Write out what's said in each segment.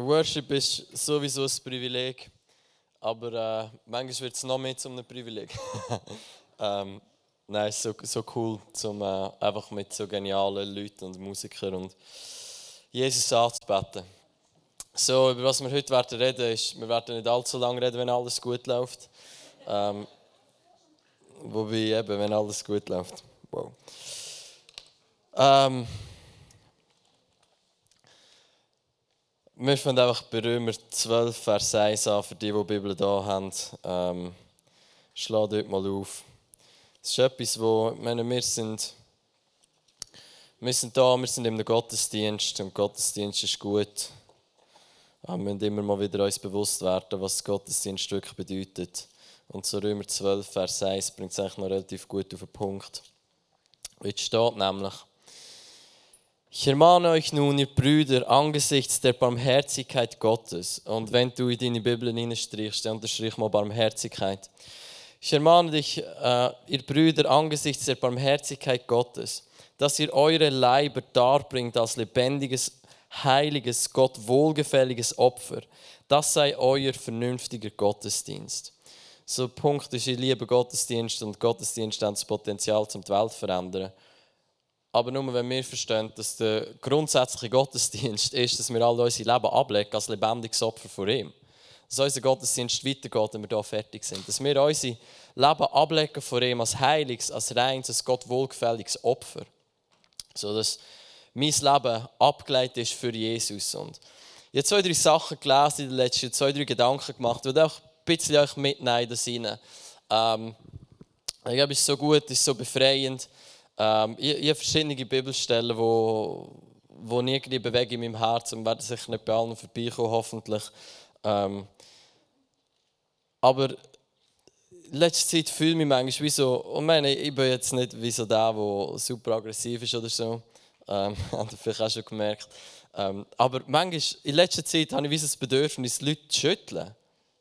Worship ist sowieso ein Privileg, aber äh, manchmal wird es noch mehr zu einem Privileg. ähm, nein, es ist so, so cool, zum, äh, einfach mit so genialen Leuten und Musikern und Jesus anzubeten. So, über was wir heute werden reden, ist, wir werden nicht allzu lange reden, wenn alles gut läuft. Ähm, wobei eben, wenn alles gut läuft. Wow. Ähm, Wir fangen einfach bei Römer 12, Vers 1 an, für die, die die Bibel hier haben. Ähm, schlag dort mal auf. Das ist etwas, wo meine, wir sind, wir sind da, wir sind im Gottesdienst und Gottesdienst ist gut. Wir müssen immer mal wieder uns bewusst werden, was Gottesdienst wirklich bedeutet. Und so Römer 12, Vers 1 bringt es eigentlich noch relativ gut auf den Punkt. Jetzt steht nämlich, ich ermahne euch nun, ihr Brüder, angesichts der Barmherzigkeit Gottes. Und wenn du in deine Bibel hineinstrichst, dann unterstrich mal Barmherzigkeit. Ich ermahne dich, äh, ihr Brüder, angesichts der Barmherzigkeit Gottes, dass ihr eure Leiber darbringt als lebendiges, heiliges, Gott wohlgefälliges Opfer. Das sei euer vernünftiger Gottesdienst. So Punkt ist, ich liebe Gottesdienst und Gottesdienst hat das Potenzial, zum die Welt zu verändern. Aber nur wenn wir verstehen, dass der grundsätzliche Gottesdienst ist, dass wir alle unser Leben ablegen als lebendiges Opfer vor ihm. Dass unser Gottesdienst weitergeht, wenn wir hier fertig sind. Dass wir unser Leben ablegen vor ihm als heiliges, als reines, als Gott wohlgefälliges Opfer. So dass mein Leben abgeleitet ist für Jesus. Und ich habe zwei, drei Sachen gelesen in den letzten zwei, drei Gedanken gemacht. Will auch ein bisschen euch mitnehmen das rein. Ähm, ich glaube, es ist so gut, es ist so befreiend. Ähm, ich, ich habe verschiedene Bibelstellen, wo, wo irgendwie bewege in meinem Herzen und werde sicher nicht bei allen vorbeikommen, hoffentlich. Ähm, aber in letzter Zeit fühle ich mich manchmal wie so, und meine, ich bin jetzt nicht wie so der, der super aggressiv ist oder so, ähm, habt ihr vielleicht auch schon gemerkt. Ähm, aber manchmal, in letzter Zeit habe ich wie so das Bedürfnis, Leute zu schütteln.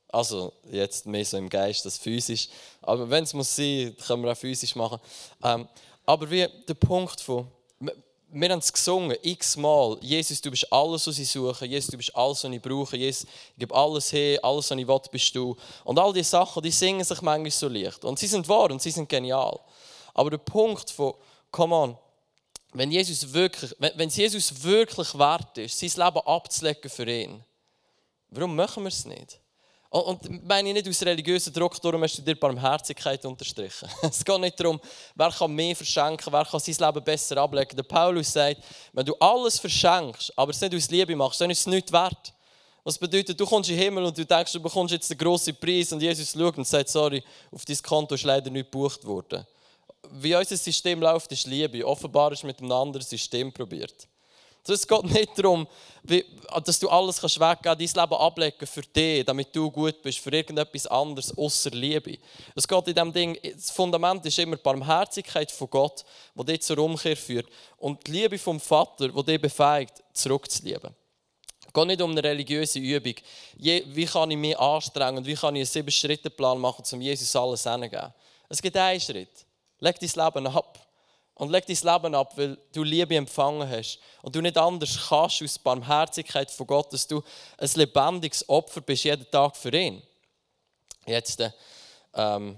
Also jetzt mehr so im Geist als physisch. Aber wenn es muss sein, können wir auch physisch machen. Ähm, aber wie der Punkt von, wir haben es gesungen, x-mal. Jesus, du bist alles, was ich suche. Jesus, du bist alles, was ich brauche. Jesus, ich gebe alles her, alles, was ich will, bist du. Und all diese Sachen, die singen sich manchmal so leicht. Und sie sind wahr und sie sind genial. Aber der Punkt von, come on, wenn, Jesus wirklich, wenn, es Jesus wirklich wert ist, sein Leben abzulegen für ihn, warum machen wir es nicht? Und meine ich nicht aus religiösen Druck, darum hast du dir Barmherzigkeit unterstrichen. Es geht nicht darum, wer kann mehr verschenken, wer kann sein Leben besser ablegen. Der Paulus sagt, wenn du alles verschenkst, aber es nicht aus Liebe machst, dann ist es nicht wert. Was bedeutet, du kommst in den Himmel und du denkst, du bekommst jetzt den grossen Preis und Jesus schaut und sagt, sorry, auf dein Konto ist leider nicht gebucht worden. Wie unser System läuft, ist Liebe. Offenbar ist mit einem anderen System probiert. Es geht nicht darum, dass du alles kannst weggeben, dein Leben ablegen für dich, damit du gut bist, für irgendetwas anderes außer Liebe. Es geht in diesem Ding, das Fundament ist immer die Barmherzigkeit von Gott, die dich zur Umkehr führt. Und die Liebe vom Vater, die dich befähigt, zurückzulieben. Es geht nicht um eine religiöse Übung. Wie kann ich mich anstrengen und wie kann ich einen Sieben-Schritte-Plan machen, um Jesus alles hinzugeben? Es gibt einen Schritt. Leg dein Leben ab. Und leg dein Leben ab, weil du Liebe empfangen hast. Und du nicht anders kannst aus Barmherzigkeit von Gott, dass du ein lebendiges Opfer bist, jeden Tag für ihn. Jetzt, ähm,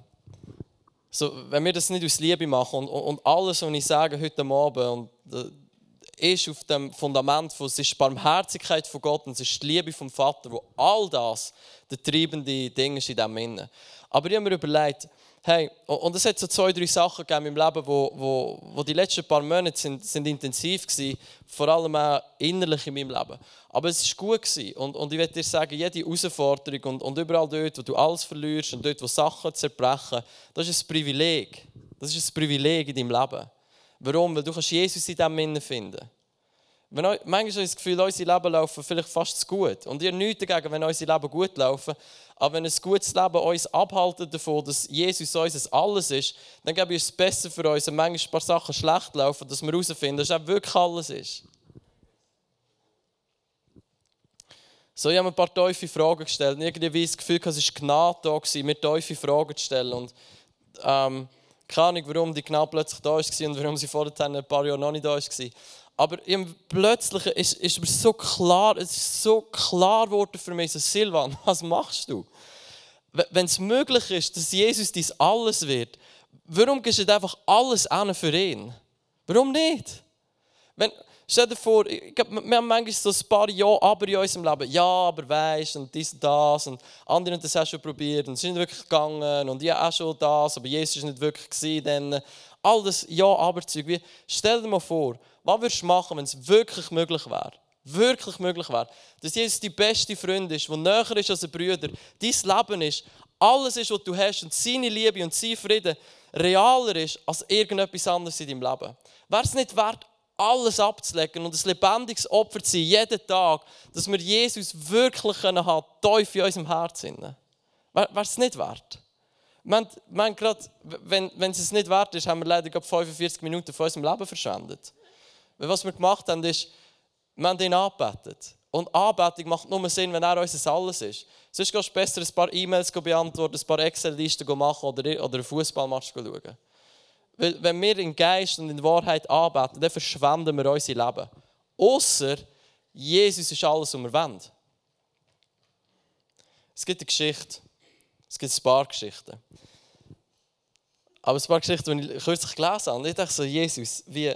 so, wenn wir das nicht aus Liebe machen und, und alles, was ich sage heute Abend, und, äh, ist auf dem Fundament von, es ist Barmherzigkeit von Gott und es ist die Liebe vom Vater, wo all das der treibende Ding ist in diesem Innen. Aber ich habe mir überlegt, Hey, und es hat so zwei, drei Sachen gegeben im Leben, wo, wo, wo die letzten paar Monate sind, sind intensiv waren, vor allem auch innerlich in meinem Leben. Aber es war gut. Gewesen. Und, und ich werde dir sagen, jede Herausforderung und, und überall dort, wo du alles verlierst und dort, wo Sachen zerbrechen, das ist ein Privileg. Das ist ein Privileg in deinem Leben. Warum? Weil du kannst Jesus in Innen finden wenn, manchmal habe ich das Gefühl, unsere Leben laufen vielleicht fast zu gut. Und ihr nichts dagegen, wenn unsere Leben gut laufen. Aber wenn ein gutes Leben uns abhalten davon, dass Jesus unser Alles ist, dann glaube ich, ist es besser für uns, wenn manchmal ein paar Sachen schlecht laufen, dass wir herausfinden, dass es wirklich alles ist. So, ich habe ein paar tiefe Fragen gestellt. Und irgendwie das Gefühl, es war Gnade da, mir tiefe Fragen zu stellen. Und ähm, keine Ahnung, warum die Gnade plötzlich da war und warum sie vorher ein paar Jahre noch nicht da war. Aber im Plötzlichen ist, ist mir so klar, es ist so klar geworden für mich, Silvan, was machst du? Wenn es möglich ist, dass Jesus dies alles wird, warum gehst du einfach alles an für ihn? Warum nicht? Wenn, stell dir vor, ich wir haben manchmal so ein paar Ja, aber in unserem Leben. Ja, aber weißt und dies und das. Und andere haben das auch schon probiert und es ist nicht wirklich gegangen. Und ja, auch schon das, aber Jesus ist nicht wirklich gewesen. Dann all das Ja, aber Zeug. Wie, stell dir mal vor, was würdest du machen, wenn es wirklich möglich wäre? Wirklich möglich wäre. Dass Jesus die beste Freund ist, der näher ist als ein Brüder. Dein Leben ist, alles ist, was du hast und seine Liebe und sein Frieden realer ist als irgendetwas anderes in deinem Leben. Wäre es nicht wert, alles abzulegen und ein lebendiges Opfer zu sein, jeden Tag, dass wir Jesus wirklich haben können, tief in unserem Herzen. Wäre es nicht wert? Wir haben, gerade, wenn, wenn es nicht wert ist, haben wir leider 45 Minuten von unserem Leben verschwendet. Weil was wir gemacht haben, ist, wir haben ihn angebetet. Und Anbetung macht nur Sinn, wenn er unser Alles ist. Sonst kannst du besser ein paar E-Mails beantworten, ein paar Excel-Listen machen oder, oder einen Fußballmatch schauen. Weil wenn wir in Geist und in Wahrheit anbeten, dann verschwenden wir unser Leben. Außer Jesus ist alles, was wir wollen. Es gibt eine Geschichte. Es gibt ein paar Geschichten. Aber ein paar Geschichten, die ich kürzlich gelesen habe. Und ich dachte so, Jesus, wie,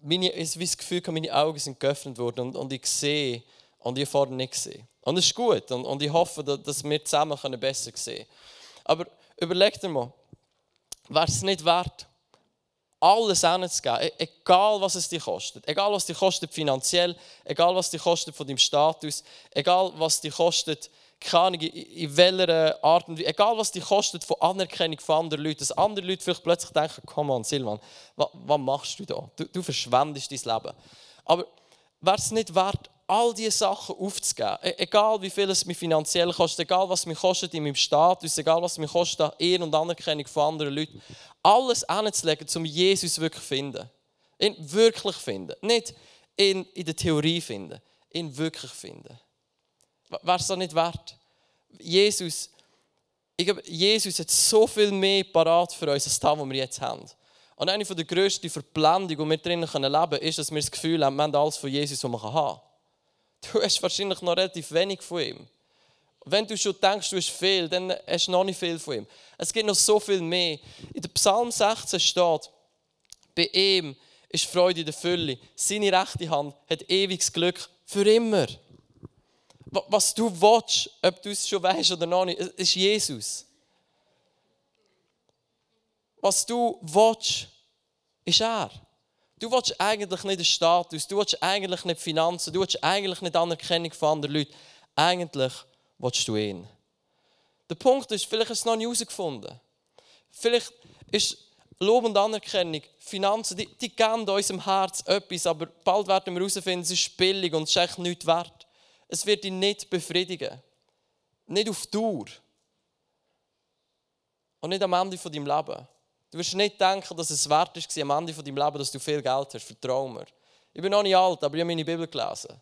meine, ich habe das Gefühl, meine Augen sind geöffnet worden und, und ich sehe und ich vorher nicht gesehen. Und das ist gut und, und ich hoffe, dass wir zusammen besser sehen können. Aber überleg dir mal, wäre es nicht wert, alles hinzugeben, e-, egal was es dir kostet. Egal was dich kostet finanziell, egal was dich kostet von deinem Status, egal was dich kostet keine Ahnung, in welcher Art und Weise, egal was die kostet von Anerkennung von anderen Leuten, dass andere Leute vielleicht plötzlich denken, komm on, Silvan, was, was machst du da? Du, du verschwendest dein Leben. Aber wäre es nicht wert, all diese Sachen aufzugeben, e, egal wie viel es mir finanziell kostet, egal was mir kostet in meinem Status, egal was mir kostet an Ehr und Anerkennung von anderen Leuten, alles anzulegen, um Jesus wirklich zu finden. Ihn wirklich finden. Nicht in, in der Theorie finden, ihn wirklich finden. Wäre es das nicht wert? Jesus, ich glaube, Jesus hat so viel mehr parat für uns, als das, was wir jetzt haben. Und eine der grössten Verblendungen, die wir drinnen leben können, ist, dass wir das Gefühl haben, wir haben alles von Jesus, was man haben. Du hast wahrscheinlich noch relativ wenig von ihm. Wenn du schon denkst, du hast viel, dann hast du noch nicht viel von ihm. Es gibt noch so viel mehr. In der Psalm 16 steht, bei ihm ist Freude in der Fülle. Seine rechte Hand hat ewiges Glück für immer was du willst, ob du es schon weißt oder noch nicht, ist Jesus. Was du willst, ist er. Du willst eigentlich nicht den Status, du willst eigentlich nicht Finanzen, du willst eigentlich nicht Anerkennung von anderen Leuten. Eigentlich willst du ihn. Der Punkt ist, vielleicht hast du es noch nicht herausgefunden. Vielleicht ist Lob und Anerkennung, Finanzen, die, die geben unserem Herz etwas, aber bald werden wir herausfinden, es ist billig und es ist echt nichts wert. Es wird dich nicht befriedigen. Nicht auf Dauer. Und nicht am Ende von deinem Leben. Du wirst nicht denken, dass es wert ist am Ende deinem Leben, dass du viel Geld hast. Vertrau mir. Ich bin noch nicht alt, aber ich habe meine Bibel gelesen.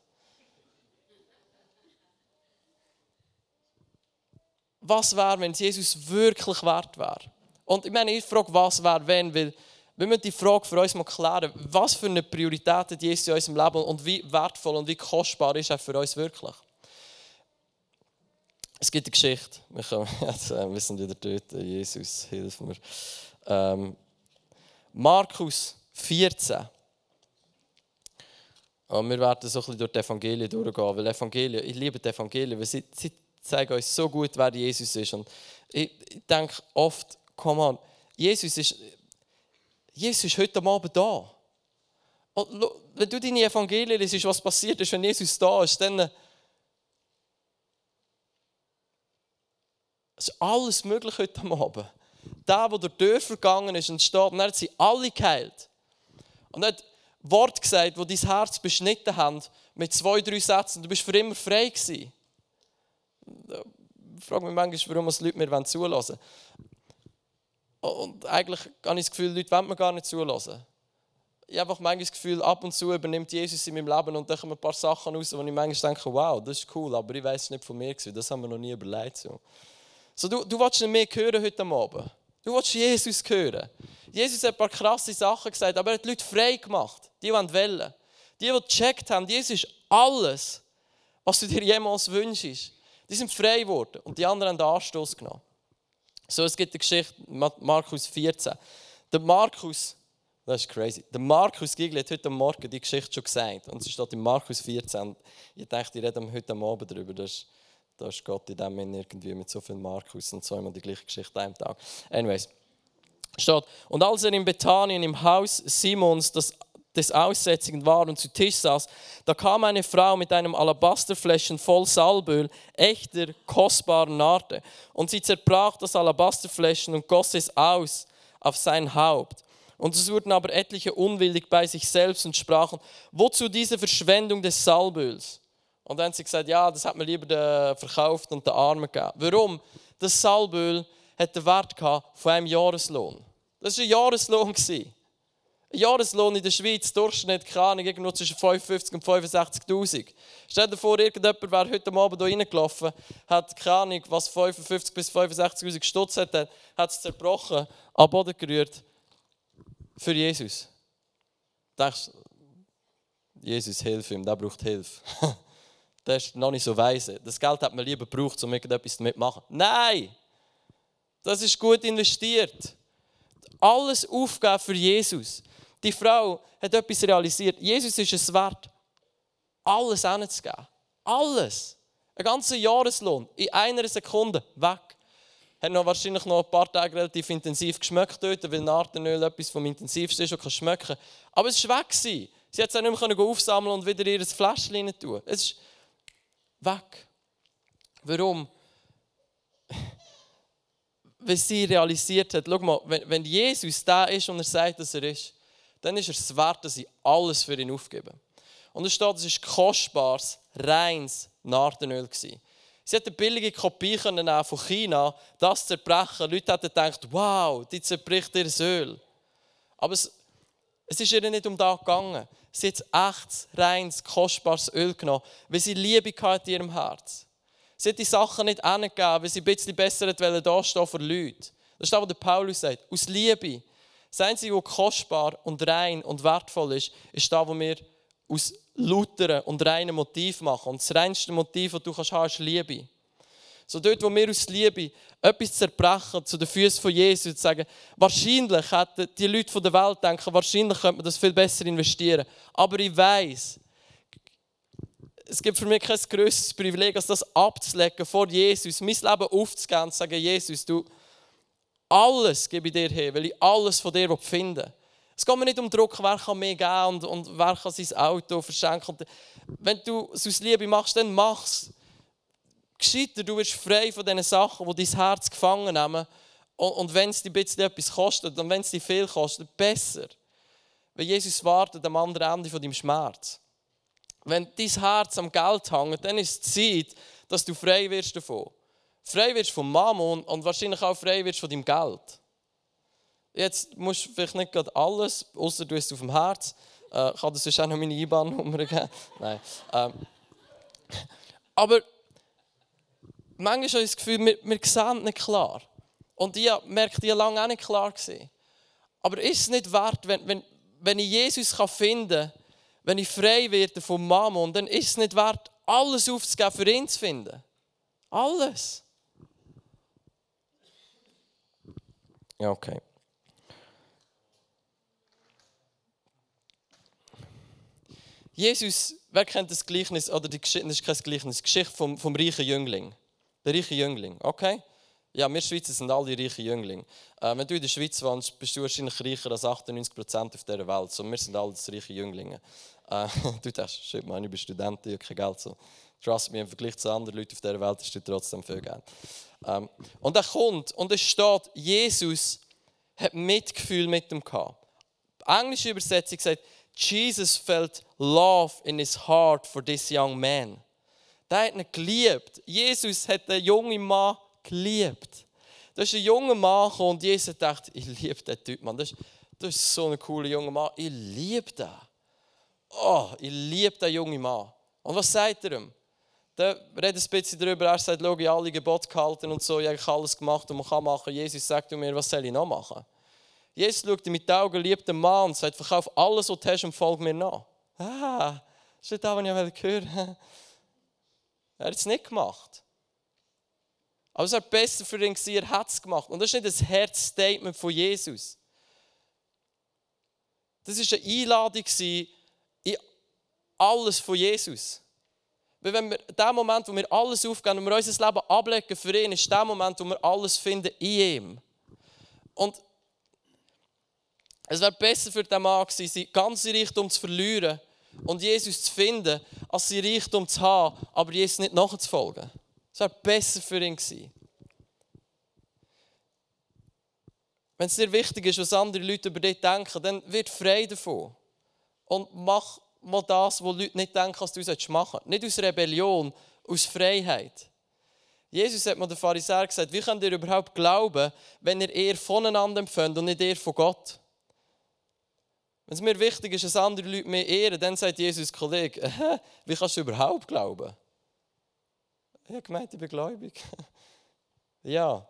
Was wäre, wenn Jesus wirklich wert wäre? Und ich meine, ich frage, was wäre, wenn, weil wir müssen die Frage für uns mal klären, was für eine Priorität hat Jesus in unserem Leben und wie wertvoll und wie kostbar ist er für uns wirklich. Es gibt eine Geschichte, wir, können, jetzt, äh, wir sind wieder dort, Jesus, hilf mir. Ähm, Markus 14. Und wir werden so ein bisschen durch die Evangelien durchgehen, weil Evangelien, ich liebe die Evangelien, weil sie, sie zeigen uns so gut, wer Jesus ist. Und ich, ich denke oft, komm on, Jesus ist Jesus ist heute Abend da. Und wenn du deine Evangelien liest, was passiert ist, wenn Jesus da ist, dann ist alles möglich heute Abend. Der, der durch Dörfer gegangen ist und steht, und hat sie alle geheilt. Und er hat Wort gesagt, wo dein Herz beschnitten haben, mit zwei, drei Sätzen. Du bist für immer frei gewesen. Ich frage mich manchmal, warum die Leute mir zulassen wollen. Und eigentlich habe ich das Gefühl, Leute wollen mir gar nicht zulassen. Ich habe einfach manchmal das Gefühl, ab und zu übernimmt Jesus in meinem Leben und da kommen ein paar Sachen raus, wo ich manchmal denke, wow, das ist cool, aber ich weiß es nicht von mir. Das haben wir noch nie überlegt. So du, du willst nicht mehr hören heute Abend. Du willst Jesus hören. Jesus hat ein paar krasse Sachen gesagt, aber er hat die Leute frei gemacht. Die, wollen. Die, die gecheckt haben, Jesus ist alles, was du dir jemals wünschst. Die sind frei geworden und die anderen haben Anstoß genommen. So, es gibt eine Geschichte, Markus 14. Der Markus, das ist crazy, der Markus Gigli hat heute Morgen die Geschichte schon gesagt. Und sie steht in Markus 14. Ich dachte, ich rede heute Abend darüber. Das ist, da ist Gott in dem Moment irgendwie mit so viel Markus und zweimal die gleiche Geschichte einem Tag. Anyways, steht, und als er in Bethanien im Haus Simons das des Aussätzigen war und zu Tisch saß, da kam eine Frau mit einem Alabasterfläschchen voll Salböl, echter, kostbarer Narte. Und sie zerbrach das Alabasterfläschchen und goss es aus auf sein Haupt. Und es wurden aber etliche unwillig bei sich selbst und sprachen, wozu diese Verschwendung des Salböls? Und dann haben sie gesagt, ja, das hat man lieber verkauft und den Armen gegeben. Warum? Das Salböl hat den Wert von einem Jahreslohn. Das war ein Jahreslohn. Jahreslohn in der Schweiz, Durchschnitt, keine Ahnung, zwischen 55 und 65'000. Stell dir vor, irgendjemand wäre heute Abend hier reingelaufen, hat keine Ahnung, was 55 bis 65'000 Stutz hat, hat es zerbrochen, am Boden gerührt. Für Jesus. Du denkst, Jesus, hilf ihm, der braucht Hilfe. der ist noch nicht so weise. Das Geld hat man lieber gebraucht, um irgendetwas damit zu machen. Nein! Das ist gut investiert. Alles aufgeben für Jesus. Die Frau hat etwas realisiert. Jesus ist es wert, alles hinzugeben. Alles. Ein ganzer Jahreslohn in einer Sekunde weg. Hat noch wahrscheinlich noch ein paar Tage relativ intensiv geschmeckt dort, weil Nartenöl etwas vom intensivsten ist, was kann schmecken. Aber es war weg. Sie hat es auch nicht mehr aufsammeln und wieder ihr Fläschchen tun. Es ist weg. Warum? Weil sie realisiert hat, schau mal, wenn Jesus da ist und er sagt, dass er ist, dann ist er es wert, dass ich alles für ihn aufgebe. Und es steht, es war kostbares, reines Nardenöl. Sie hätte eine billige Kopie können von China, das zerbrechen. Leute hätten gedacht, wow, die zerbricht ihr Öl. Aber es, es ist ihr nicht um das gegangen. Sie hat echtes, reines, kostbares Öl genommen, weil sie Liebe in ihrem Herz. Sie hat die Sachen nicht angegeben, weil sie ein bisschen besser dastehen für Leute. Das ist das, was Paulus sagt. Aus Liebe das Einzige, was kostbar und rein und wertvoll ist, ist das, was wir aus lauteren und reinen Motiv machen. Und das reinste Motiv, das du kannst ist Liebe. So dort, wo wir aus Liebe etwas zerbrechen zu den Füßen von Jesus und sagen, wahrscheinlich hätten die Leute der Welt denken, wahrscheinlich könnte man das viel besser investieren. Aber ich weiß, es gibt für mich kein größeres Privileg, als das abzulegen vor Jesus, mein Leben aufzugeben und zu sagen, Jesus, du, alles gebe ich dir her, weil ich alles von dir finde. Es geht mir nicht um Druck, wer kann mehr geben und, und wer kann sein Auto verschenken. Wenn du es aus Liebe machst, dann mach es. Gescheiter, du wirst frei von diesen Sachen, die dein Herz gefangen nehmen. Und, und wenn es dir etwas kostet und wenn es dir viel kostet, besser. Weil Jesus wartet am anderen Ende von deinem Schmerz. Wenn dein Herz am Geld hängt, dann ist es Zeit, dass du frei wirst davon frei wirst vom Mammon und wahrscheinlich auch frei wirst von deinem Geld. Jetzt musst du vielleicht nicht gerade alles, außer du es auf dem Herz. Äh, ich kann dir sonst auch noch meine IBAN-Nummer geben. Nein. Ähm. Aber manchmal ich das Gefühl, wir, wir sehen nicht klar. Und ich merke, die lange auch nicht klar gesehen. Aber ist es nicht wert, wenn, wenn, wenn ich Jesus finden kann, wenn ich frei werde vom Mammon, dann ist es nicht wert, alles aufzugeben, für ihn zu finden. Alles. Ja, okay. Jesus, wer kennt das Gleichnis, oder die Geschichte, das ist kein Gleichnis, die Geschichte vom, vom reichen Jüngling. Der reiche Jüngling, okay? Ja, wir Schweizer sind alle reiche Jünglinge. Äh, wenn du in der Schweiz wohnst, bist du wahrscheinlich reicher als 98% auf dieser Welt. So, wir sind alle reiche Jünglinge. Äh, du denkst, shit man, ich bin Student, ich habe kein Geld. So. Trust me, im Vergleich zu anderen Leuten auf dieser Welt hast du trotzdem viel Geld. Ähm, und er kommt und es steht, Jesus hat Mitgefühl mit ihm gehabt. Die englische Übersetzung sagt, Jesus felt love in his heart for this young man. Der hat ihn geliebt. Jesus hat den jungen Mann geliebt. Da ist ein junger Mann gekommen und Jesus dachte, ich liebe den Typ, Mann. Das ist, das ist so ein cooler junger Mann. Ich liebe den. Oh, ich liebe den jungen Mann. Und was sagt er ihm? dann redet ein bisschen darüber, er sagt, schau, ich alle Gebote gehalten und so, ich habe alles gemacht, was man kann machen. Jesus sagt mir, was soll ich noch machen? Jesus schaut mit den Augen, liebt den Mann und sagt, verkauf alles, was du hast und folg mir nach. Ah, das ist nicht das, was ich hören wollte. Er hat es nicht gemacht. Aber es war besser für ihn, er hat es gemacht. Und das ist nicht ein Herzstatement von Jesus. Das war eine Einladung in alles von Jesus. Weil wenn wir, der Moment, wo wir alles aufgeben und wir unser Leben ablegen für ihn, ist der Moment, wo wir alles finden in ihm. Und es wäre besser für den Mann gewesen, sein ganzes Reichtum zu verlieren und Jesus zu finden, als sein Reichtum zu haben, aber Jesus nicht nachzufolgen. Es wäre besser für ihn gewesen. Wenn es dir wichtig ist, was andere Leute über dich denken, dann wird frei davon. Und mach mal das, was Leute nicht denken, was du machen sollst. Nicht aus Rebellion, aus Freiheit. Jesus hat mir den Pharisäer gesagt, wie könnt ihr überhaupt glauben, wenn ihr eher voneinander empfindet und nicht eher von Gott? Wenn es mir wichtig ist, dass andere Leute mehr ehren, dann sagt Jesus, Kollege, äh, wie kannst du überhaupt glauben? Ich habe gemeint, ich bin gläubig. ja,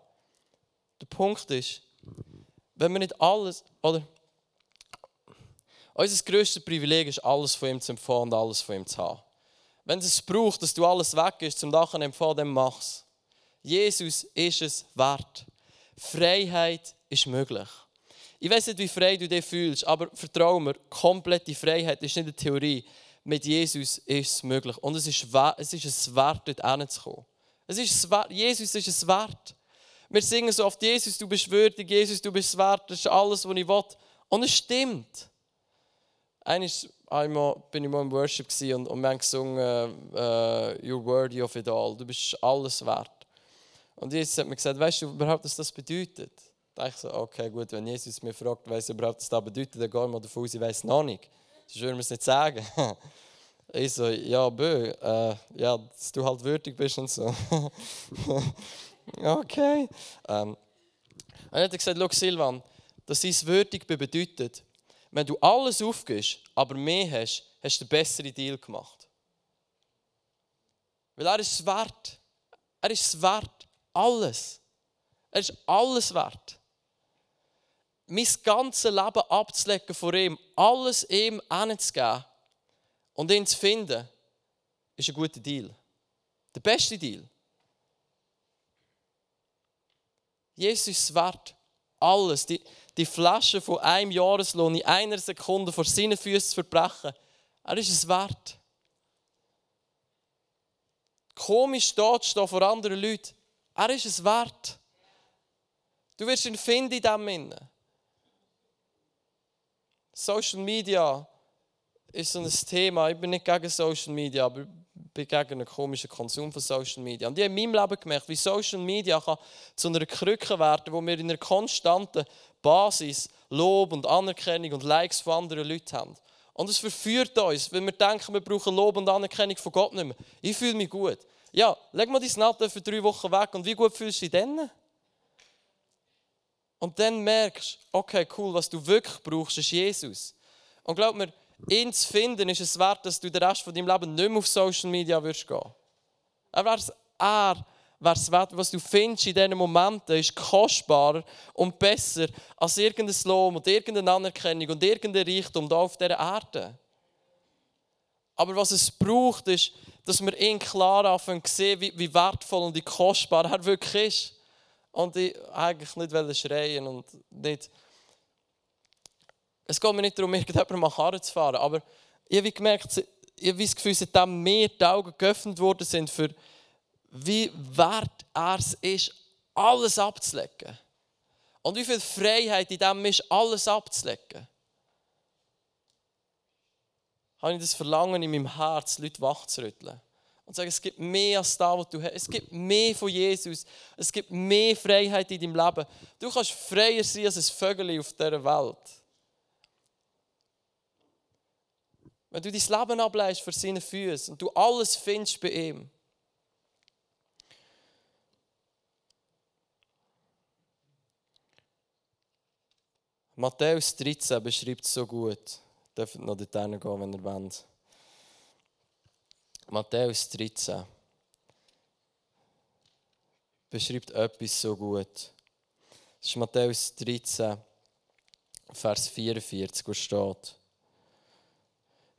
der Punkt ist, wenn wir nicht alles, oder? Unser grösstes Privileg ist, alles von ihm zu empfangen und alles von ihm zu haben. Wenn es braucht, dass du alles weg ist, zum Dachen empfangen, dann mach's. Jesus ist es wert. Freiheit ist möglich. Ich weiß nicht, wie frei du dich fühlst, aber vertraue mir, komplette Freiheit ist nicht eine Theorie. Mit Jesus ist es möglich. Und es ist, es ist es wert, dort hinzukommen. Es ist wert, Jesus ist es wert. Wir singen so oft, Jesus, du bist würdig, Jesus, du bist wert, das ist alles, was ich will. Und es stimmt. Einmal bin ich mal im Worship und, und wir haben gesungen, uh, You're worthy of it all, du bist alles wert. Und Jesus hat mir gesagt, weißt du überhaupt, was das bedeutet? Da dachte ich so, okay, gut, wenn Jesus mich fragt, weiß überhaupt, was das bedeutet, dann gehen wir davon aus, ich weiß noch nicht. Sonst würde man es nicht sagen. Ich so, ja, bö, äh, ja, dass du halt würdig bist und so. okay. Ähm, und dann hat gesagt, schau Silvan, dass es würdig bedeutet, wenn du alles aufgibst, aber mehr hast, hast du einen besseren Deal gemacht. Weil er ist es wert. Er ist es wert. Alles. Er ist alles wert mein ganzes Leben abzulegen vor ihm, alles ihm hinzugeben und ihn zu finden, ist ein guter Deal. Der beste Deal. Jesus ist wert. Alles. Die, die Flasche von einem Jahreslohn in einer Sekunde vor seinen Füßen zu verbrechen, er ist es wert. Komisch dort stehen vor anderen Leuten, er ist es wert. Du wirst ihn finden in diesem Innen. Social Media ist so ein Thema. Ich bin nicht gegen Social Media, aber ich bin gegen einen komischen Konsum von Social Media. Und ich habe in meinem Leben gemerkt, wie Social Media kann zu einer Krücke werden, wo wir in einer konstanten Basis Lob und Anerkennung und Likes von anderen Leuten haben. Und es verführt uns, wenn wir denken, wir brauchen Lob und Anerkennung von Gott nicht mehr. Ich fühle mich gut. Ja, leg mal dein Natte für drei Wochen weg und wie gut fühlst du dich dann? Und dann merkst du, okay, cool, was du wirklich brauchst, ist Jesus. Und glaub mir, ihn zu finden, ist es wert, dass du den Rest von deinem Leben nicht mehr auf Social Media wirst gehen. Er wär's, er wär's wert, was du findest in diesen Momenten, ist kostbarer und besser als irgendein Lohn und irgendeine Anerkennung und irgendein Reichtum hier auf dieser Erde. Aber was es braucht, ist, dass wir ihn klar anfangen zu sehen, wie, wie wertvoll und wie kostbar er wirklich ist. Und ich eigentlich nicht schreien und nicht. Es geht mir nicht darum, irgendjemandem mal Karren zu fahren, aber ich habe gemerkt, ich habe das Gefühl, seitdem mir die Augen geöffnet worden sind, für wie wert es ist, alles abzulegen. Und wie viel Freiheit in dem ist, alles abzulegen. Habe ich das Verlangen in meinem Herz, Leute wachzurütteln und sagen, es gibt mehr als das, was du hast. Es gibt mehr von Jesus. Es gibt mehr Freiheit in deinem Leben. Du kannst freier sein als ein Vögel auf dieser Welt. Wenn du dein Leben ableist für seine Füße und du alles findest bei ihm. Matthäus 13 beschreibt es so gut. Dürft noch dorthin gehen, wenn ihr wollt. Matthäus 13. beschreibt etwas so gut. Das ist Matthäus 13, Vers 44, wo steht.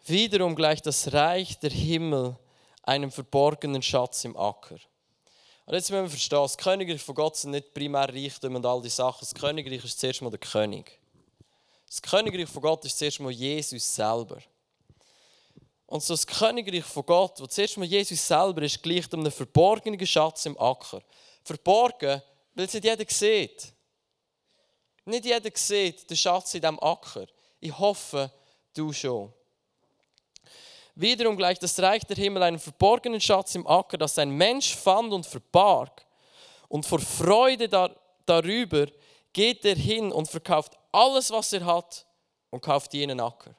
Wiederum gleicht das Reich der Himmel einem verborgenen Schatz im Acker. Und jetzt müssen wir verstehen, das Königreich von Gott sind nicht primär Reichtum und all die Sachen. Das Königreich ist zuerst mal der König. Das Königreich von Gott ist zuerst mal Jesus selber. Und so das Königreich von Gott, das zuerst mal Jesus selber ist, gleicht einem verborgenen Schatz im Acker. Verborgen, weil es nicht jeder sieht. Nicht jeder sieht den Schatz in diesem Acker. Ich hoffe, du schon. Wiederum gleicht das Reich der Himmel einem verborgenen Schatz im Acker, das ein Mensch fand und verbarg. Und vor Freude dar darüber geht er hin und verkauft alles, was er hat und kauft jenen Acker.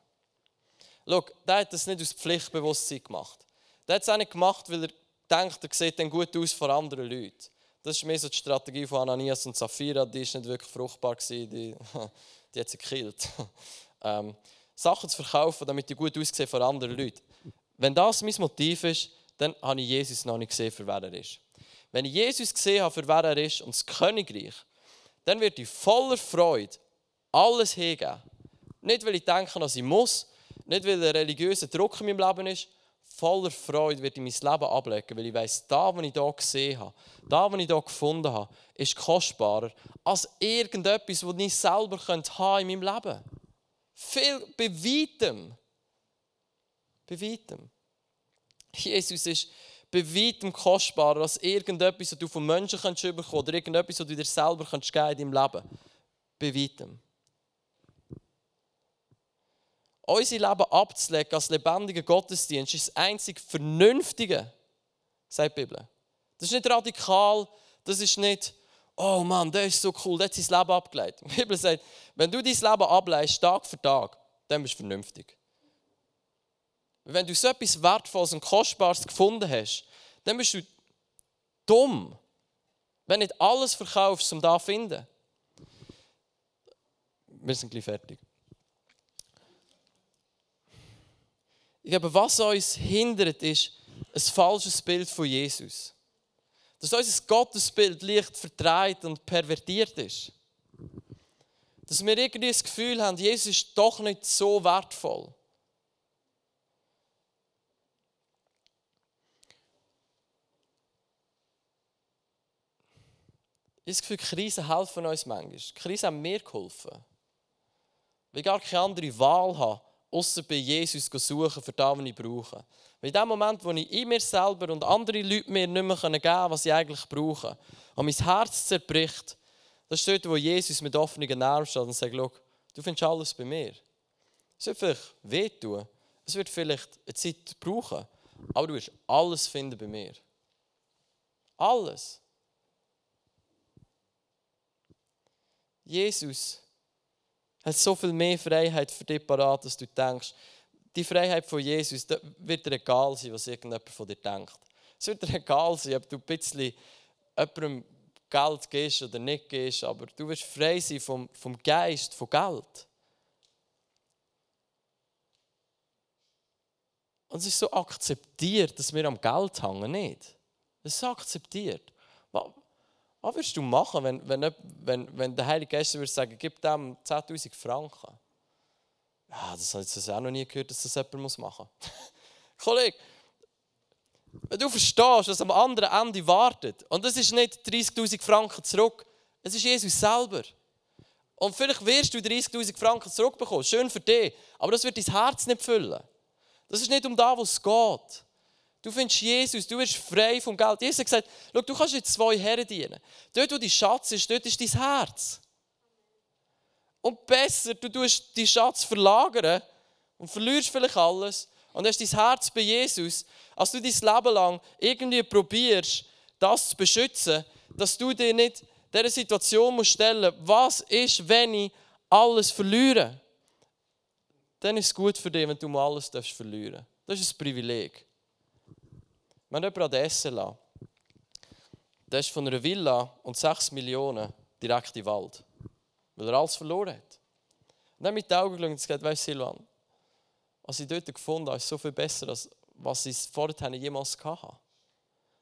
Schau, der hat das nicht aus Pflichtbewusstsein gemacht. Der hat es auch nicht gemacht, weil er denkt, er sieht dann gut aus vor anderen Leuten. Das ist mehr so die Strategie von Ananias und Sapphira, die ist nicht wirklich fruchtbar gewesen, die, die hat sie gekillt. Ähm, Sachen zu verkaufen, damit die gut aussehen vor anderen Leuten. Wenn das mein Motiv ist, dann habe ich Jesus noch nicht gesehen, für wer er ist. Wenn ich Jesus gesehen habe, für wer er ist und das Königreich, dann wird ich voller Freude alles hingeben. Nicht, weil ich denke, dass ich muss, nicht, weil ein religiöser Druck in meinem Leben ist, voller Freude wird ich mein Leben ablegen, weil ich weiß, da, was ich hier gesehen habe, da, was ich hier gefunden habe, ist kostbarer als irgendetwas, das ich selber haben in meinem Leben. Viel bei weitem bei weitem. Jesus ist bei weitem kostbarer als irgendetwas, was du von Menschen kannst bekommen oder irgendetwas, was du dir selber kannst geben in deinem Leben. Bei weitem. Unser Leben abzulegen als lebendiger Gottesdienst ist das einzig Vernünftige, sagt die Bibel. Das ist nicht radikal, das ist nicht, oh Mann, der ist so cool, der hat sein Leben abgelegt. Die Bibel sagt, wenn du dein Leben ableist, Tag für Tag, dann bist du vernünftig. Wenn du so etwas Wertvolles und Kostbares gefunden hast, dann bist du dumm, wenn du nicht alles verkaufst, um da zu finden. Wir sind gleich fertig. Ich glaube, was uns hindert, ist ein falsches Bild von Jesus. Dass unser Gottesbild leicht verdreht und pervertiert ist. Dass wir irgendwie das Gefühl haben, Jesus ist doch nicht so wertvoll. Ich habe das Gefühl, Krisen helfen uns manchmal. Krisen haben mir geholfen. Weil ich gar keine andere Wahl habe, außer bei Jesus suchen, für das, was ich brauche. Weil in dem Moment, wo ich in mir selber und andere Leute mir nicht mehr geben können, was ich eigentlich brauche, und mein Herz zerbricht, das ist dort, wo Jesus mit offenen Nerven steht und sagt, du findest alles bei mir. Es wird vielleicht wehtun, es wird vielleicht eine Zeit brauchen, aber du wirst alles finden bei mir. Alles. Jesus hat so viel mehr Freiheit für dich parat, als du denkst. Die Freiheit von Jesus wird dir egal sein, was irgendjemand von dir denkt. Es wird dir egal sein, ob du ein bisschen jemandem Geld gibst oder nicht gibst, aber du wirst frei sein vom, vom Geist, von Geld. Und es ist so akzeptiert, dass wir am Geld hängen, nicht? Es ist so akzeptiert. Was würdest du machen, wenn, wenn, wenn, wenn der Heilige Geist würde sagen, gib dem 10.000 Franken? Ja, das habe ich auch noch nie gehört, dass das jemand machen muss. Kollege, wenn du verstehst, dass am anderen Ende wartet, und das ist nicht 30.000 Franken zurück, es ist Jesus selber. Und vielleicht wirst du 30.000 Franken zurückbekommen, schön für dich, aber das wird dein Herz nicht füllen. Das ist nicht um da, wo es geht. Du findest Jesus, du wirst frei vom Geld. Jesus hat gesagt, Schau, du kannst jetzt zwei Herren dienen. Dort, wo dein Schatz ist, dort ist dein Herz. Und besser, du tust deinen Schatz verlagern und verlierst vielleicht alles und hast dein Herz bei Jesus, als du dein Leben lang irgendwie probierst, das zu beschützen, dass du dir nicht dieser Situation musst stellen was ist, wenn ich alles verliere? Dann ist es gut für dich, wenn du mal alles verlieren darfst. Das ist ein Privileg. Wir haben jemanden essen lassen. Der ist von einer Villa und 6 Millionen direkt den Wald. Weil er alles verloren hat. Und dann mit den Augen geschaut und gesagt, weißt Silvan, was ich dort gefunden habe, ist so viel besser, als was ich vorher jemals hatte.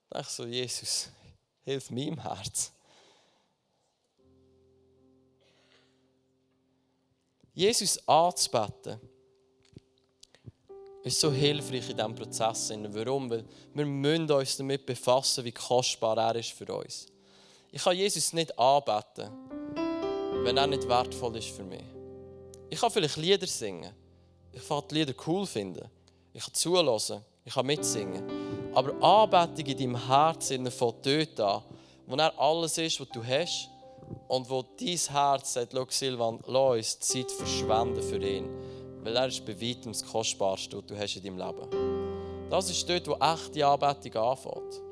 Da dachte ich so, Jesus, hilf meinem Herz. Jesus anzubeten, ist so hilfreich in diesem Prozess. Warum? Weil wir müssen uns damit befassen, wie kostbar er ist für uns. Ich kann Jesus nicht anbeten, wenn er nicht wertvoll ist für mich. Ich kann vielleicht Lieder singen. Ich kann die Lieder cool finden. Ich kann zulassen. Ich kann mitsingen. Aber Anbetung in deinem Herzen fängt dort an, wo er alles ist, was du hast und wo dein Herz sagt, schau Silvan, lass uns Zeit verschwenden für ihn. Weil er ist bei weitem das Kostbarste, was du hast in deinem Leben. Das ist dort, wo echte Anbetung anfängt.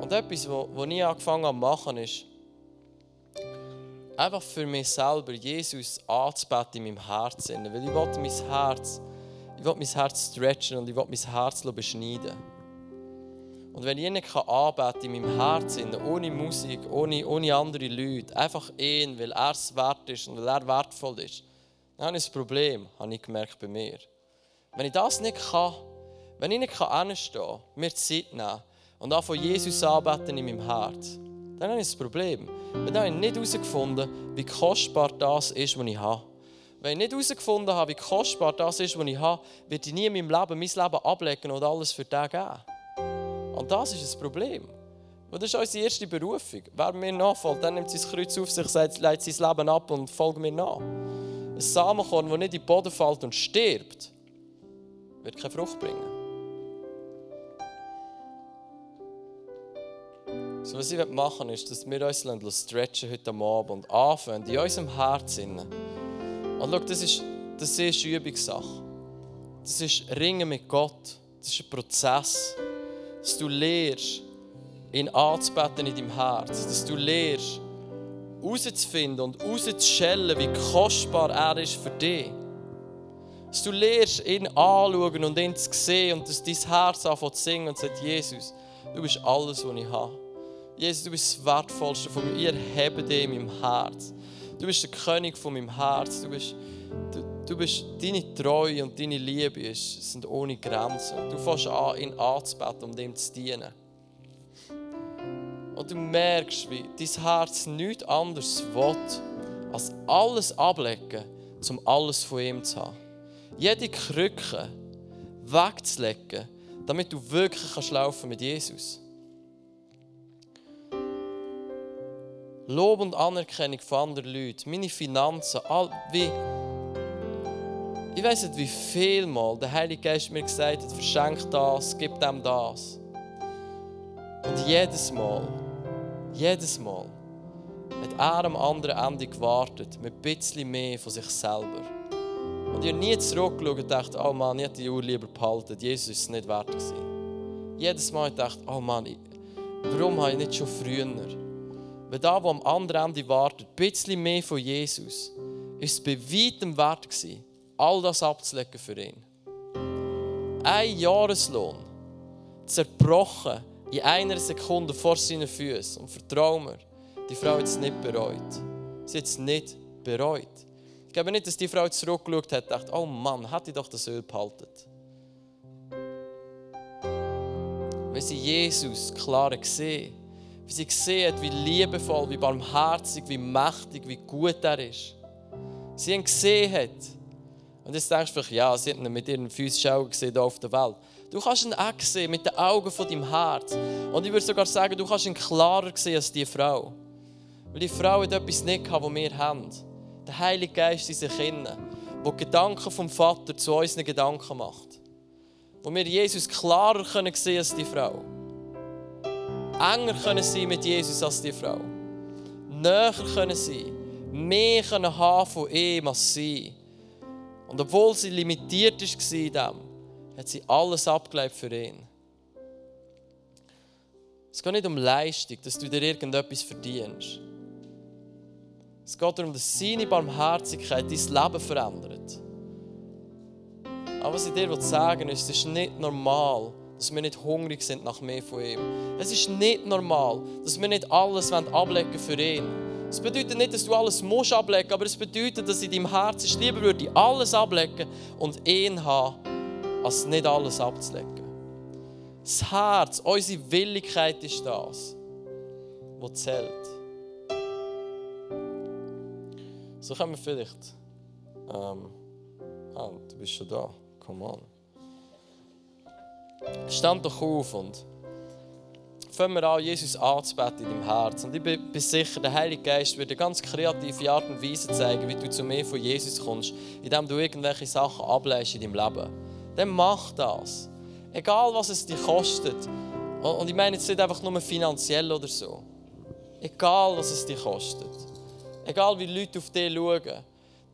Und etwas, was ich angefangen habe zu machen, ist, einfach für mich selber Jesus anzubeten in meinem Herzen. Weil ich will mein Herz, ich will mein Herz stretchen und ich will mein Herz beschneiden. Und wenn ich ihn anbeten in meinem Herzen, ohne Musik, ohne, ohne andere Leute, einfach ihn, weil er es wert ist und weil er wertvoll ist, dann habe ich ein Problem, habe ich gemerkt bei mir. Wenn ich das nicht kann, wenn ich nicht hinstehen kann, mir Zeit nehmen und auch von Jesus anbeten in meinem Herz, dann habe ich ein Problem. Dann habe ich nicht herausgefunden, wie kostbar das ist, was ich habe. Wenn ich nicht herausgefunden habe, wie kostbar das ist, was ich habe, werde ich nie in meinem Leben mein Leben ablegen und alles für den geben. Und das ist das Problem. Das ist unsere erste Berufung. Wer mir nachfolgt, dann nimmt sein Kreuz auf sich, legt sein Leben ab und folgt mir nach. Ein Samenkorn, das nicht in den Boden fällt und stirbt, wird keine Frucht bringen. So, was ich machen will, ist, dass wir uns stretchen heute Abend und anfangen in unserem Herzen. Und schau, das ist, das ist eine Übungssache. Das ist Ringen mit Gott. Das ist ein Prozess dass du lernst, ihn anzubeten in deinem Herz, dass du lernst, herauszufinden und herauszuschellen, wie kostbar er ist für dich. Dass du lernst, ihn anzuschauen und ihn zu sehen und dass dein Herz anfängt zu singen und sagt, Jesus, du bist alles, was ich habe. Jesus, du bist das Wertvollste von mir. Ich erhebe dich in meinem Herz. Du bist der König von meinem Herz. Du bist, du, Du bist, deine Treue und deine Liebe sind ohne Grenzen. Du fängst an, ihn anzubeten, um ihm zu dienen. Und du merkst, wie dein Herz nichts anderes will, als alles ablegen, um alles von ihm zu haben. Jede Krücke wegzulegen, damit du wirklich kannst laufen mit Jesus. Lob und Anerkennung von anderen Leuten, meine Finanzen, all, wie ich weiß nicht, wie viel Mal der Heilige Geist mir gesagt hat, verschenk das, gib dem das. Und jedes Mal, jedes Mal hat er am anderen Ende gewartet, mit ein bisschen mehr von sich selber. Und habe nie zurückgeschaut und gedacht, oh Mann, ich hätte die Uhr lieber behalten, Jesus ist es nicht wert gewesen. Jedes Mal ich, oh Mann, warum habe ich nicht schon früher? Weil da, wo am anderen Ende wartet, ein bisschen mehr von Jesus, ist es bei weitem wert gewesen all das abzulegen für ihn. Ein Jahreslohn, zerbrochen in einer Sekunde vor seinen Füßen. Und vertrau mir, die Frau hat es nicht bereut. Sie hat es nicht bereut. Ich glaube nicht, dass die Frau zurückgeschaut hat und dachte, oh Mann, hätte ich doch das Öl behalten. Weil sie Jesus klar gesehen wie sie gesehen hat, wie liebevoll, wie barmherzig, wie mächtig, wie gut er ist. Sie haben gesehen hat, und jetzt denkst du vielleicht, ja, sie haben ihn mit ihren physischen Augen gesehen auf der Welt. Du kannst ihn auch sehen mit den Augen von deinem Herz. Und ich würde sogar sagen, du kannst ihn klarer sehen als die Frau. Weil die Frau hat etwas nicht gehabt, was wir haben. Der Heilige Geist in sich innen, der Gedanken vom Vater zu unseren Gedanken macht. Wo wir Jesus klarer können sehen als die Frau. Enger können sein mit Jesus als die Frau. Näher können sein. Mehr können haben von ihm als sie. Und obwohl sie limitiert war in dem, hat sie alles abgelegt für ihn. Es geht nicht um Leistung, dass du dir irgendetwas verdienst. Es geht darum, dass seine Barmherzigkeit dein Leben verändert. Aber was ich dir sagen will, ist, es ist nicht normal, dass wir nicht hungrig sind nach mehr von ihm. Es ist nicht normal, dass wir nicht alles ablegen für ihn. Es bedeutet nicht, dass du alles musst ablegen, aber es bedeutet, dass in deinem Herzen lieber würde alles ablegen und ihn haben, als nicht alles abzulegen. Das Herz, unsere Willigkeit ist das, was zählt. So können wir vielleicht. Ähm, ah, du bist schon da. Come on. Stand doch auf und fangen wir an, Jesus anzubeten in deinem Herz. Und ich bin, sicher, der Heilige Geist wird eine ganz kreative Art und Weise zeigen, wie du zu mir von Jesus kommst, indem du irgendwelche Sachen ableist in deinem Leben. Dann mach das. Egal, was es dir kostet. Und ich meine jetzt nicht einfach nur finanziell oder so. Egal, was es dir kostet. Egal, wie Leute auf dich schauen.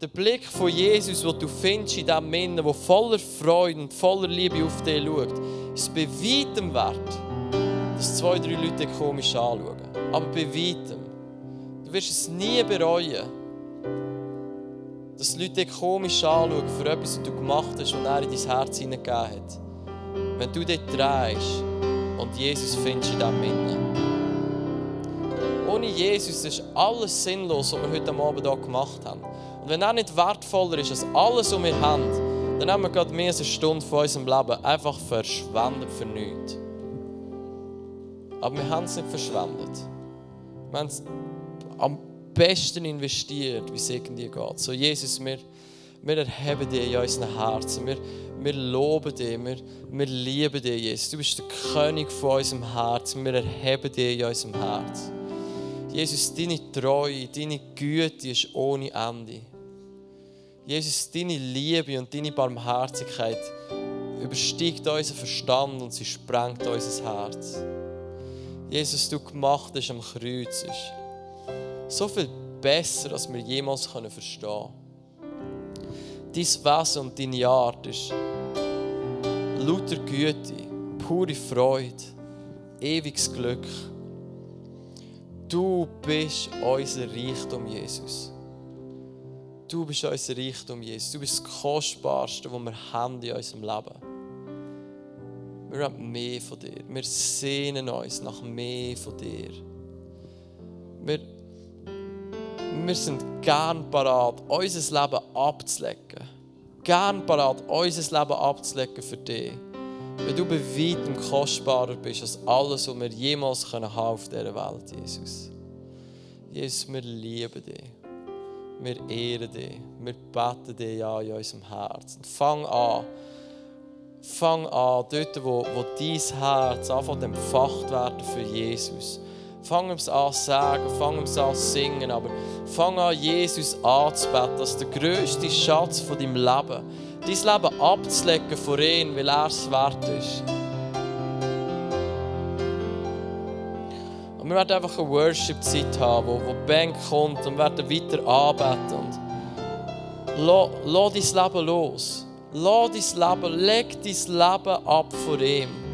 Der Blick von Jesus, den du findest in diesem Männern, der voller Freude und voller Liebe auf dich schaut, ist bei weitem wert dass zwei, drei Leute dich komisch anschauen. Aber bei weitem. Du wirst es nie bereuen, dass Leute dich komisch anschauen für etwas, was du gemacht hast, was er in dein Herz hineingegeben hat. Wenn du dich drehst und Jesus findest in diesem Innen. Ohne Jesus ist alles sinnlos, was wir heute Abend hier gemacht haben. Und wenn er nicht wertvoller ist als alles, was wir haben, dann haben wir gerade mehr als eine Stunde von unserem Leben einfach verschwendet für nichts. Aber wir haben es nicht verschwendet. Wir haben es am besten investiert, wie es irgendwie geht. So, Jesus, wir, wir erheben dich in unseren Herzen. Wir, wir loben dich, wir, wir lieben dich, Jesus. Du bist der König von unserem Herzen. Wir erheben dich in unserem Herz. Jesus, deine Treue, deine Güte ist ohne Ende. Jesus, deine Liebe und deine Barmherzigkeit übersteigt unseren Verstand und sie sprengt unser Herz. Jesus, du gemacht hast am Kreuz, ist so viel besser, als wir jemals verstehen können. Dein Wesen und deine Art ist lauter Güte, pure Freude, ewiges Glück. Du bist unser Reichtum, Jesus. Du bist unser Reichtum, Jesus. Du bist das Kostbarste, was wir haben in unserem Leben. Wir haben mehr von dir. Wir sehnen uns nach mehr von dir. Wir, wir sind gern parat, unser Leben abzulegen. Gern parat, unser Leben abzulegen für dich. Weil du bei weitem kostbarer bist als alles, was wir jemals haben auf dieser Welt, Jesus. Jesus, wir lieben dich. Wir ehren dich. Wir beten dich an in unserem Herzen. Fang an, fang an, dort, wo, wo dein Herz anfängt empfacht werden für Jesus. Fang es an zu sagen, fang es an zu singen, aber fang an, Jesus anzubeten, als der grösste Schatz von deinem Leben. Dein Leben abzulegen vor ihm, weil er es wert ist. Und wir werden einfach eine Worship-Zeit haben, wo, wo die Band kommt und werden weiter anbeten. Und lass dein Leben los. Lass dein Leben, leg dein Leben ab vor ihm.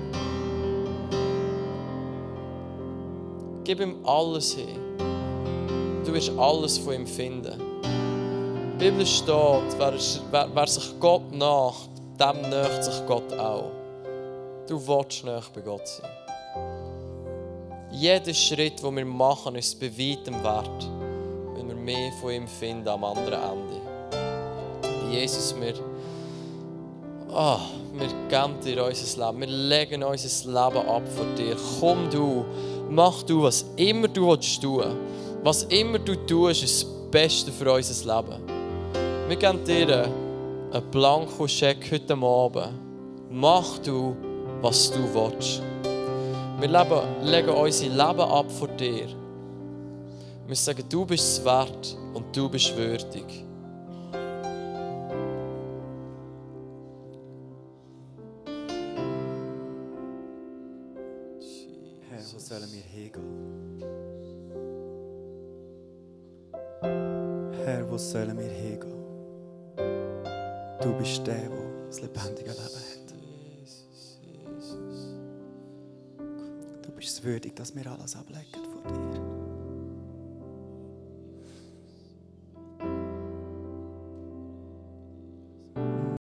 Gib ihm alles hin. Du wirst alles von ihm finden. Die Bibel steht, wer, wer, wer sich Gott nach, dem nähert sich Gott auch. Du willst näher bei Gott sein. Jeder Schritt, den wir machen, ist bei weitem wert, wenn wir mehr von ihm finden am anderen Ende. Jesus, wir Oh, wir geben dir unser Leben. Wir legen unser Leben ab vor dir. Komm du, mach du, was immer du willst tun. Was immer du tust, ist das Beste für unser Leben. Wir geben dir einen Blankoscheck heute Abend. Mach du, was du willst. Wir leben, legen unser Leben ab vor dir. Wir sagen, du bist es wert und du bist würdig. Wo sollen wir hingehen? Du bist der, der das lebendige Leben hat. Du bist es würdig, dass wir alles ablegen vor dir.